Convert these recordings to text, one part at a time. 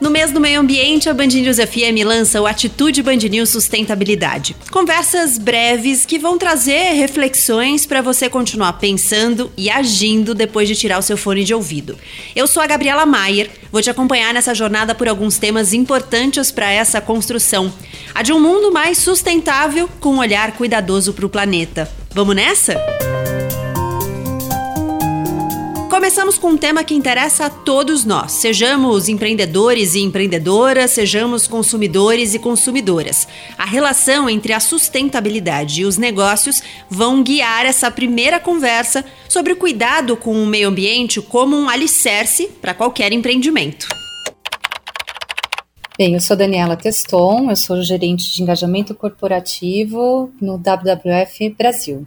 No mês do meio ambiente, a Band News FM lança o Atitude Band News Sustentabilidade. Conversas breves que vão trazer reflexões para você continuar pensando e agindo depois de tirar o seu fone de ouvido. Eu sou a Gabriela Maier, vou te acompanhar nessa jornada por alguns temas importantes para essa construção. A de um mundo mais sustentável com um olhar cuidadoso para o planeta. Vamos nessa? Começamos com um tema que interessa a todos nós, sejamos empreendedores e empreendedoras, sejamos consumidores e consumidoras. A relação entre a sustentabilidade e os negócios vão guiar essa primeira conversa sobre o cuidado com o meio ambiente como um alicerce para qualquer empreendimento. Bem, eu sou Daniela Teston, eu sou gerente de engajamento corporativo no WWF Brasil.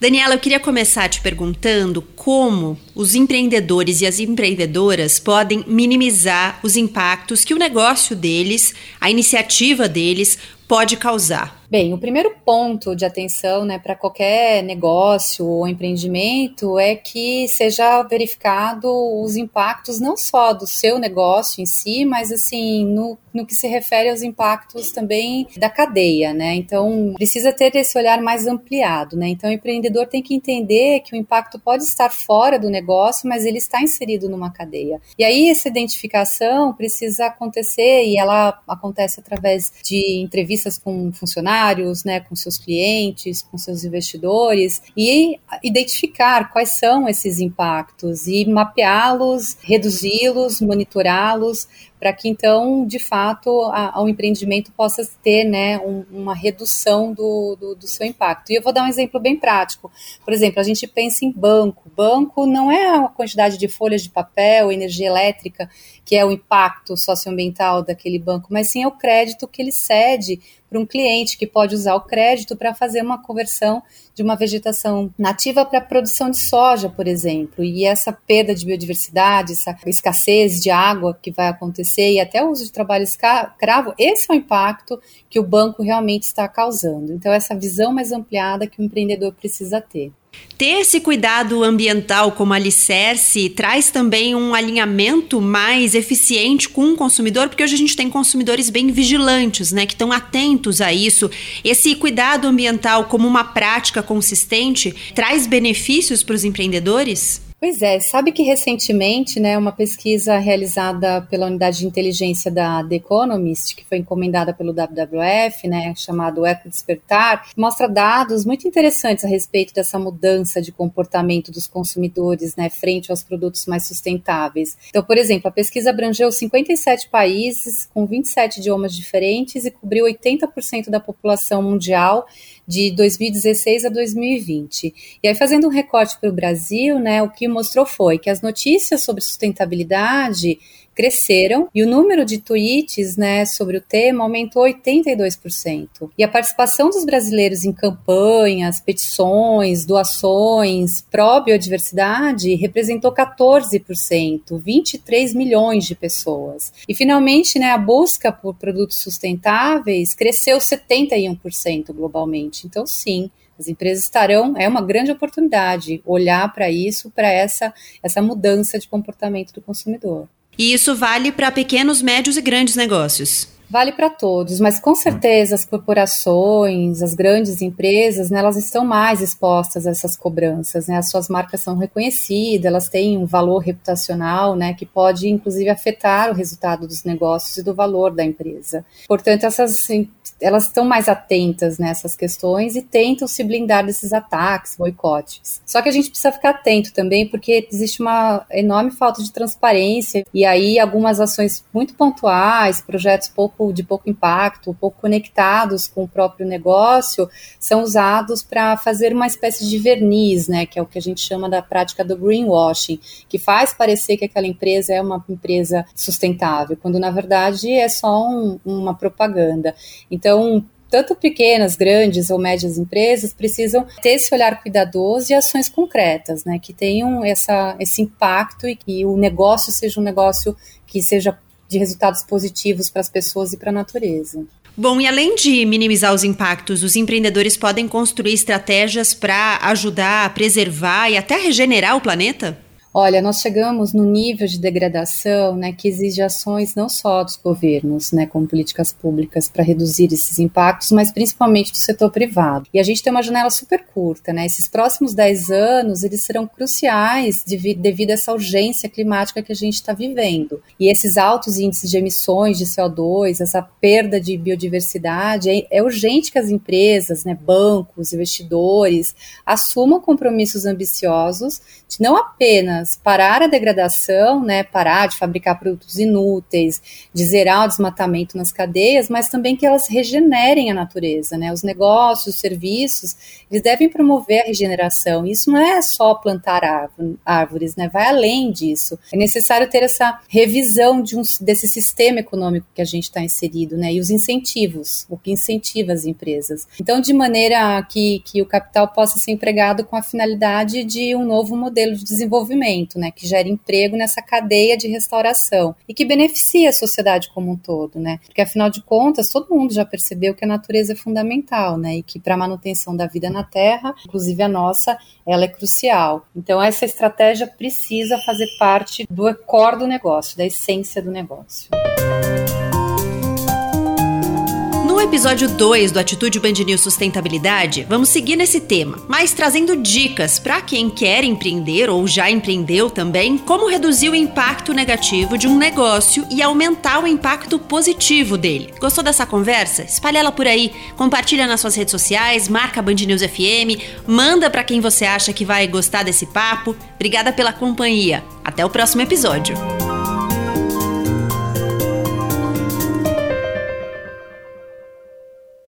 Daniela, eu queria começar te perguntando como os empreendedores e as empreendedoras podem minimizar os impactos que o negócio deles, a iniciativa deles, pode causar. Bem, o primeiro ponto de atenção né, para qualquer negócio ou empreendimento é que seja verificado os impactos não só do seu negócio em si, mas assim, no, no que se refere aos impactos também da cadeia, né? Então, precisa ter esse olhar mais ampliado, né? Então, o empreendedor tem que entender que o impacto pode estar fora do negócio, mas ele está inserido numa cadeia. E aí, essa identificação precisa acontecer e ela acontece através de entrevistas com funcionários funcionários, né, com seus clientes, com seus investidores e identificar quais são esses impactos e mapeá-los, reduzi-los, monitorá-los para que então, de fato, o empreendimento possa ter né, um, uma redução do, do, do, seu impacto. E eu vou dar um exemplo bem prático. Por exemplo, a gente pensa em banco. Banco não é a quantidade de folhas de papel, energia elétrica, que é o impacto socioambiental daquele banco, mas sim é o crédito que ele cede para um cliente que pode usar o crédito para fazer uma conversão de uma vegetação nativa para produção de soja, por exemplo. E essa perda de biodiversidade, essa escassez de água que vai acontecer e até o uso de trabalho escravo, esse é o impacto que o banco realmente está causando. Então, essa visão mais ampliada que o empreendedor precisa ter. Ter esse cuidado ambiental como alicerce traz também um alinhamento mais eficiente com o consumidor, porque hoje a gente tem consumidores bem vigilantes, né, que estão atentos a isso. Esse cuidado ambiental como uma prática consistente traz benefícios para os empreendedores? Pois é, sabe que recentemente, né, uma pesquisa realizada pela unidade de inteligência da The Economist, que foi encomendada pelo WWF, né, chamado Eco Despertar, mostra dados muito interessantes a respeito dessa mudança de comportamento dos consumidores, né, frente aos produtos mais sustentáveis. Então, por exemplo, a pesquisa abrangeu 57 países com 27 idiomas diferentes e cobriu 80% da população mundial de 2016 a 2020. E aí, fazendo um recorte para o Brasil, né, o que mostrou foi que as notícias sobre sustentabilidade cresceram e o número de tweets né, sobre o tema aumentou 82%. E a participação dos brasileiros em campanhas, petições, doações pró-biodiversidade representou 14%, 23 milhões de pessoas. E finalmente, né, a busca por produtos sustentáveis cresceu 71% globalmente. Então, sim, as empresas estarão, é uma grande oportunidade olhar para isso, para essa, essa mudança de comportamento do consumidor. E isso vale para pequenos, médios e grandes negócios. vale para todos, mas com certeza as corporações, as grandes empresas, né, elas estão mais expostas a essas cobranças, né? As suas marcas são reconhecidas, elas têm um valor reputacional, né, que pode inclusive afetar o resultado dos negócios e do valor da empresa. Portanto, essas elas estão mais atentas nessas questões e tentam se blindar desses ataques, boicotes. Só que a gente precisa ficar atento também, porque existe uma enorme falta de transparência e aí algumas ações muito pontuais, projetos pouco de pouco impacto, pouco conectados com o próprio negócio, são usados para fazer uma espécie de verniz, né, que é o que a gente chama da prática do greenwashing, que faz parecer que aquela empresa é uma empresa sustentável, quando na verdade é só um, uma propaganda. Então, tanto pequenas, grandes ou médias empresas precisam ter esse olhar cuidadoso e ações concretas, né, que tenham essa, esse impacto e que o negócio seja um negócio que seja de resultados positivos para as pessoas e para a natureza. Bom, e além de minimizar os impactos, os empreendedores podem construir estratégias para ajudar a preservar e até regenerar o planeta? Olha, nós chegamos no nível de degradação né, que exige ações não só dos governos, né, como políticas públicas para reduzir esses impactos, mas principalmente do setor privado. E a gente tem uma janela super curta, né? Esses próximos 10 anos, eles serão cruciais devido a essa urgência climática que a gente está vivendo. E esses altos índices de emissões de CO2, essa perda de biodiversidade, é, é urgente que as empresas, né, bancos, investidores, assumam compromissos ambiciosos de não apenas parar a degradação, né, parar de fabricar produtos inúteis, de zerar o desmatamento nas cadeias, mas também que elas regenerem a natureza, né? Os negócios, os serviços, eles devem promover a regeneração. Isso não é só plantar árvores, né? Vai além disso. É necessário ter essa revisão de um, desse sistema econômico que a gente está inserido, né? E os incentivos, o que incentiva as empresas. Então, de maneira que, que o capital possa ser empregado com a finalidade de um novo modelo de desenvolvimento né, que gera emprego nessa cadeia de restauração e que beneficia a sociedade como um todo, né? Porque afinal de contas, todo mundo já percebeu que a natureza é fundamental, né? E que para a manutenção da vida na Terra, inclusive a nossa, ela é crucial. Então essa estratégia precisa fazer parte do core do negócio, da essência do negócio. No episódio 2 do Atitude Band News Sustentabilidade, vamos seguir nesse tema, mas trazendo dicas para quem quer empreender ou já empreendeu também, como reduzir o impacto negativo de um negócio e aumentar o impacto positivo dele. Gostou dessa conversa? Espalha ela por aí, compartilha nas suas redes sociais, marca Band News FM, manda para quem você acha que vai gostar desse papo. Obrigada pela companhia. Até o próximo episódio.